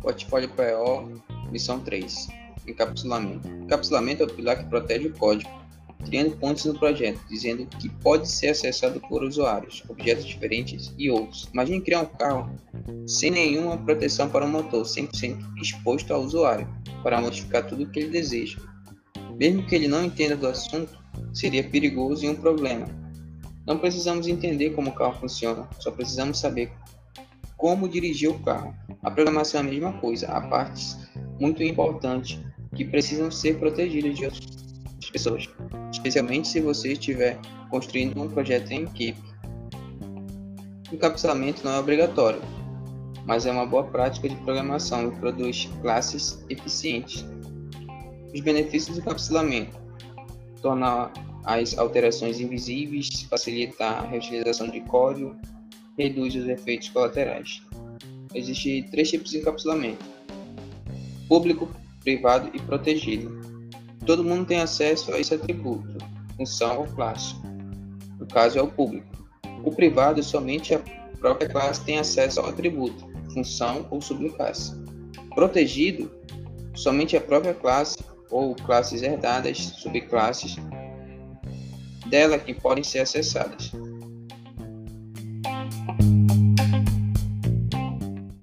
PO, missão 3. Encapsulamento. Encapsulamento é o pilar que protege o código, criando pontos no projeto, dizendo que pode ser acessado por usuários, objetos diferentes e outros. Imagine criar um carro sem nenhuma proteção para o motor, 100% exposto ao usuário, para modificar tudo o que ele deseja. Mesmo que ele não entenda do assunto, seria perigoso e um problema. Não precisamos entender como o carro funciona, só precisamos saber como dirigir o carro. A programação é a mesma coisa, há partes muito importantes que precisam ser protegidas de outras pessoas, especialmente se você estiver construindo um projeto em equipe. O encapsulamento não é obrigatório, mas é uma boa prática de programação e produz classes eficientes. Os benefícios do encapsulamento: tornar as alterações invisíveis, facilita a reutilização de código, reduz os efeitos colaterais. Existem três tipos de encapsulamento: público, privado e protegido. Todo mundo tem acesso a esse atributo, função ou classe. No caso é o público. O privado somente a própria classe tem acesso ao atributo, função ou subclasse. Protegido somente a própria classe ou classes herdadas, subclasses dela que podem ser acessadas.